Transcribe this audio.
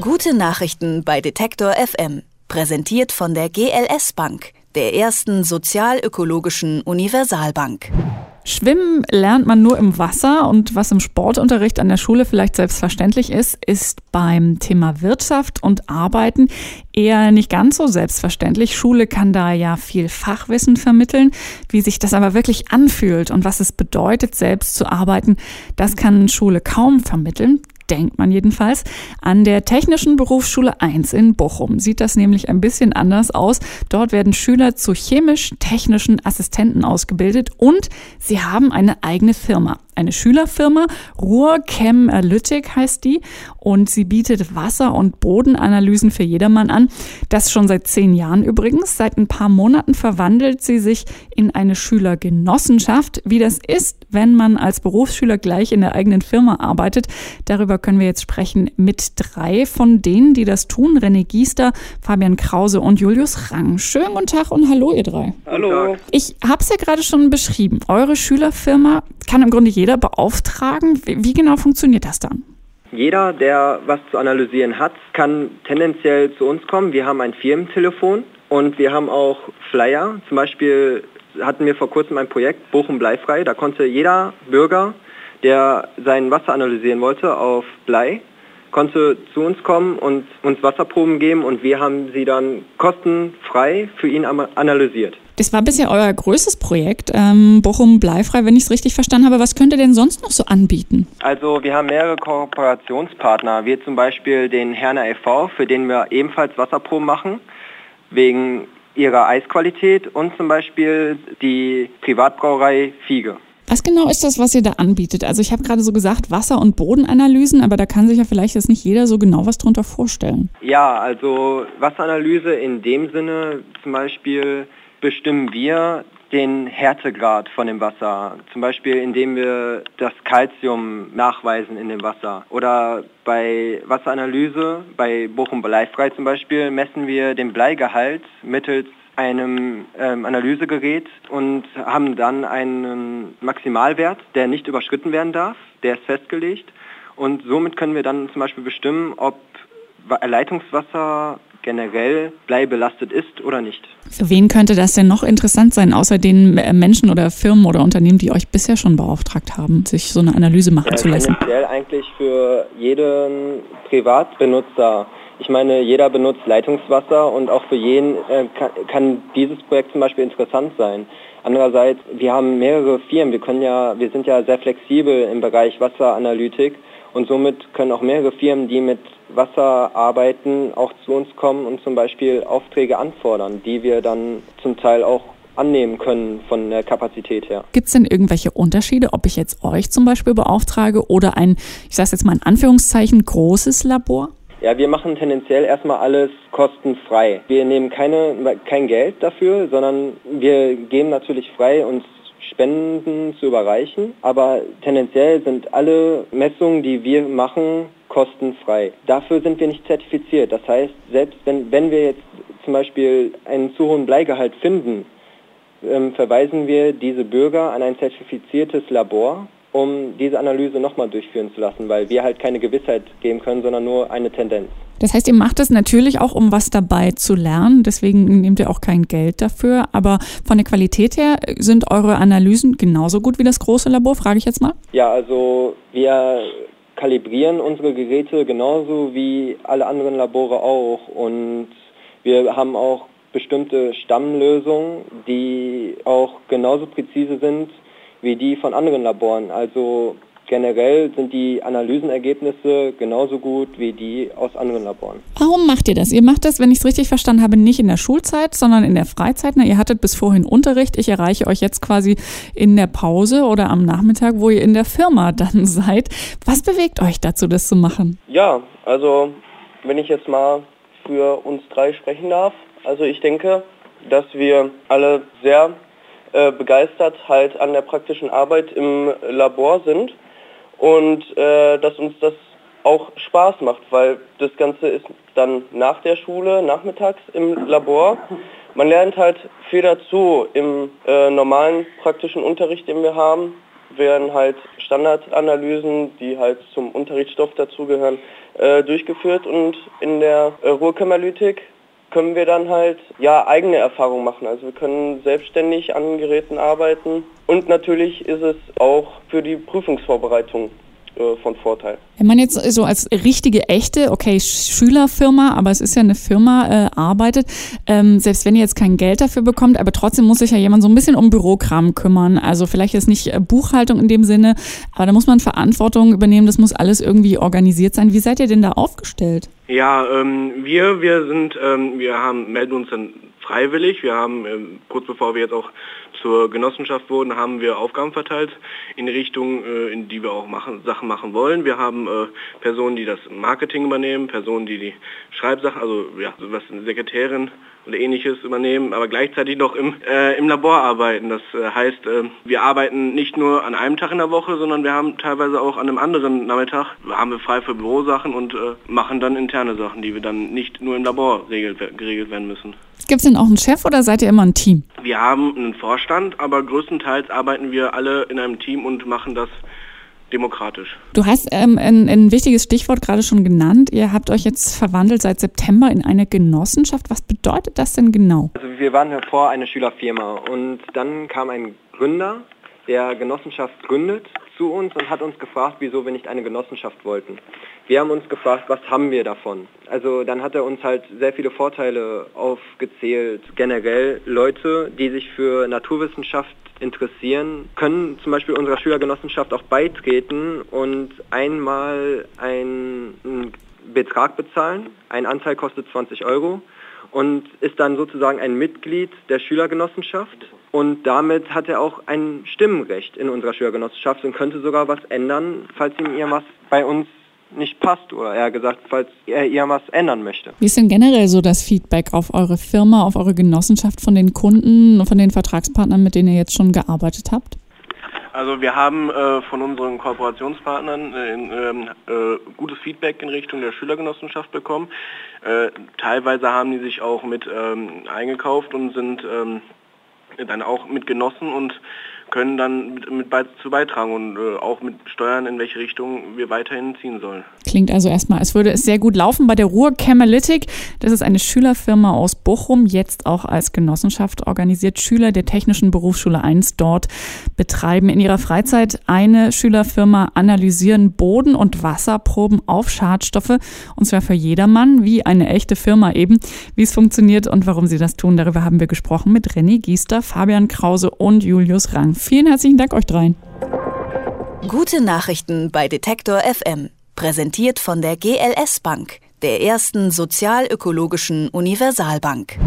Gute Nachrichten bei Detektor FM. Präsentiert von der GLS Bank, der ersten sozialökologischen Universalbank. Schwimmen lernt man nur im Wasser und was im Sportunterricht an der Schule vielleicht selbstverständlich ist, ist beim Thema Wirtschaft und Arbeiten eher nicht ganz so selbstverständlich. Schule kann da ja viel Fachwissen vermitteln. Wie sich das aber wirklich anfühlt und was es bedeutet, selbst zu arbeiten, das kann Schule kaum vermitteln denkt man jedenfalls. An der Technischen Berufsschule 1 in Bochum sieht das nämlich ein bisschen anders aus. Dort werden Schüler zu chemisch-technischen Assistenten ausgebildet und sie haben eine eigene Firma eine Schülerfirma. Ruhrchem Analytic heißt die und sie bietet Wasser- und Bodenanalysen für jedermann an. Das schon seit zehn Jahren übrigens. Seit ein paar Monaten verwandelt sie sich in eine Schülergenossenschaft. Wie das ist, wenn man als Berufsschüler gleich in der eigenen Firma arbeitet, darüber können wir jetzt sprechen mit drei von denen, die das tun. René Giester, Fabian Krause und Julius Rang. Schönen guten Tag und hallo ihr drei. Hallo. Ich habe es ja gerade schon beschrieben. Eure Schülerfirma kann im Grunde jeder beauftragen. Wie, wie genau funktioniert das dann? Jeder, der was zu analysieren hat, kann tendenziell zu uns kommen. Wir haben ein Firmentelefon und wir haben auch Flyer. Zum Beispiel hatten wir vor kurzem ein Projekt Bochum Bleifrei. Da konnte jeder Bürger, der sein Wasser analysieren wollte auf Blei, konnte zu uns kommen und uns Wasserproben geben und wir haben sie dann kostenfrei für ihn analysiert. Das war bisher euer größtes Projekt, ähm, Bochum Bleifrei, wenn ich es richtig verstanden habe. Was könnt ihr denn sonst noch so anbieten? Also wir haben mehrere Kooperationspartner, wie zum Beispiel den Herner e.V., für den wir ebenfalls Wasserproben machen, wegen ihrer Eisqualität und zum Beispiel die Privatbrauerei Fiege. Was genau ist das, was ihr da anbietet? Also ich habe gerade so gesagt Wasser- und Bodenanalysen, aber da kann sich ja vielleicht jetzt nicht jeder so genau was drunter vorstellen. Ja, also Wasseranalyse in dem Sinne zum Beispiel bestimmen wir den Härtegrad von dem Wasser, zum Beispiel indem wir das Kalzium nachweisen in dem Wasser. Oder bei Wasseranalyse, bei Bochum Bleifrei zum Beispiel, messen wir den Bleigehalt mittels einem ähm, Analysegerät und haben dann einen Maximalwert, der nicht überschritten werden darf. Der ist festgelegt. Und somit können wir dann zum Beispiel bestimmen, ob Leitungswasser generell bleibelastet ist oder nicht. Für wen könnte das denn noch interessant sein, außer den äh, Menschen oder Firmen oder Unternehmen, die euch bisher schon beauftragt haben, sich so eine Analyse machen ja, zu lassen? Tendenziell eigentlich für jeden Privatbenutzer ich meine, jeder benutzt Leitungswasser und auch für jeden äh, kann, kann, dieses Projekt zum Beispiel interessant sein. Andererseits, wir haben mehrere Firmen, wir können ja, wir sind ja sehr flexibel im Bereich Wasseranalytik und somit können auch mehrere Firmen, die mit Wasser arbeiten, auch zu uns kommen und zum Beispiel Aufträge anfordern, die wir dann zum Teil auch annehmen können von der Kapazität her. Gibt es denn irgendwelche Unterschiede, ob ich jetzt euch zum Beispiel beauftrage oder ein, ich sage jetzt mal in Anführungszeichen, großes Labor? Ja, wir machen tendenziell erstmal alles kostenfrei. Wir nehmen keine, kein Geld dafür, sondern wir geben natürlich frei, uns Spenden zu überreichen. Aber tendenziell sind alle Messungen, die wir machen, kostenfrei. Dafür sind wir nicht zertifiziert. Das heißt, selbst wenn, wenn wir jetzt zum Beispiel einen zu hohen Bleigehalt finden, ähm, verweisen wir diese Bürger an ein zertifiziertes Labor, um diese Analyse nochmal durchführen zu lassen, weil wir halt keine Gewissheit geben können, sondern nur eine Tendenz. Das heißt, ihr macht es natürlich auch, um was dabei zu lernen. Deswegen nehmt ihr auch kein Geld dafür. Aber von der Qualität her sind eure Analysen genauso gut wie das große Labor, frage ich jetzt mal? Ja, also wir kalibrieren unsere Geräte genauso wie alle anderen Labore auch. Und wir haben auch bestimmte Stammlösungen, die auch genauso präzise sind wie die von anderen Laboren. Also generell sind die Analysenergebnisse genauso gut wie die aus anderen Laboren. Warum macht ihr das? Ihr macht das, wenn ich es richtig verstanden habe, nicht in der Schulzeit, sondern in der Freizeit. Na, ihr hattet bis vorhin Unterricht. Ich erreiche euch jetzt quasi in der Pause oder am Nachmittag, wo ihr in der Firma dann seid. Was bewegt euch dazu, das zu machen? Ja, also wenn ich jetzt mal für uns drei sprechen darf. Also ich denke, dass wir alle sehr äh, begeistert halt an der praktischen Arbeit im Labor sind und äh, dass uns das auch Spaß macht, weil das Ganze ist dann nach der Schule, nachmittags im Labor. Man lernt halt viel dazu im äh, normalen praktischen Unterricht, den wir haben, werden halt Standardanalysen, die halt zum Unterrichtsstoff dazugehören, äh, durchgeführt und in der äh, Ruhrkämmerlytik können wir dann halt ja eigene Erfahrungen machen. Also wir können selbstständig an Geräten arbeiten und natürlich ist es auch für die Prüfungsvorbereitung äh, von Vorteil. Wenn man jetzt so als richtige, echte, okay, Schülerfirma, aber es ist ja eine Firma, äh, arbeitet, ähm, selbst wenn ihr jetzt kein Geld dafür bekommt, aber trotzdem muss sich ja jemand so ein bisschen um Bürokram kümmern. Also vielleicht ist nicht äh, Buchhaltung in dem Sinne, aber da muss man Verantwortung übernehmen, das muss alles irgendwie organisiert sein. Wie seid ihr denn da aufgestellt? Ja, ähm, wir, wir sind, ähm, wir haben, melden uns dann freiwillig. Wir haben, ähm, kurz bevor wir jetzt auch zur Genossenschaft wurden, haben wir Aufgaben verteilt in die Richtung, äh, in die wir auch machen, Sachen machen wollen. Wir haben äh, Personen, die das Marketing übernehmen, Personen, die die Schreibsachen, also ja, was eine Sekretärin oder ähnliches übernehmen, aber gleichzeitig noch im, äh, im Labor arbeiten. Das äh, heißt, äh, wir arbeiten nicht nur an einem Tag in der Woche, sondern wir haben teilweise auch an einem anderen Nachmittag, haben wir frei für Bürosachen und äh, machen dann interne Sachen, die wir dann nicht nur im Labor regelt, geregelt werden müssen. Gibt es denn auch einen Chef oder seid ihr immer ein Team? Wir haben einen Vorstand, aber größtenteils arbeiten wir alle in einem Team und machen das demokratisch. Du hast ähm, ein, ein, wichtiges Stichwort gerade schon genannt. Ihr habt euch jetzt verwandelt seit September in eine Genossenschaft. Was bedeutet das denn genau? Also wir waren vor eine Schülerfirma und dann kam ein Gründer, der Genossenschaft gründet zu uns und hat uns gefragt, wieso wir nicht eine Genossenschaft wollten. Wir haben uns gefragt, was haben wir davon? Also dann hat er uns halt sehr viele Vorteile aufgezählt. Generell Leute, die sich für Naturwissenschaft interessieren, können zum Beispiel unserer Schülergenossenschaft auch beitreten und einmal einen Betrag bezahlen. Ein Anteil kostet 20 Euro und ist dann sozusagen ein Mitglied der Schülergenossenschaft. Und damit hat er auch ein Stimmrecht in unserer Schülergenossenschaft und könnte sogar was ändern, falls ihm irgendwas bei uns nicht passt oder eher gesagt, falls er irgendwas ändern möchte. Wie ist denn generell so das Feedback auf eure Firma, auf eure Genossenschaft von den Kunden, von den Vertragspartnern, mit denen ihr jetzt schon gearbeitet habt? Also wir haben äh, von unseren Kooperationspartnern äh, ähm, äh, gutes Feedback in Richtung der Schülergenossenschaft bekommen. Äh, teilweise haben die sich auch mit ähm, eingekauft und sind ähm, dann auch mit genossen und können dann mit, mit zu beitragen und äh, auch mit steuern, in welche Richtung wir weiterhin ziehen sollen. Klingt also erstmal, als würde es sehr gut laufen bei der Ruhr Chemalytic. Das ist eine Schülerfirma aus Bochum, jetzt auch als Genossenschaft organisiert. Schüler der Technischen Berufsschule 1 dort betreiben in ihrer Freizeit eine Schülerfirma, analysieren Boden- und Wasserproben auf Schadstoffe und zwar für jedermann, wie eine echte Firma eben. Wie es funktioniert und warum sie das tun, darüber haben wir gesprochen mit René Giester, Fabian Krause und Julius Rang. Vielen herzlichen Dank euch dreien. Gute Nachrichten bei Detektor FM. Präsentiert von der GLS Bank, der ersten sozialökologischen Universalbank.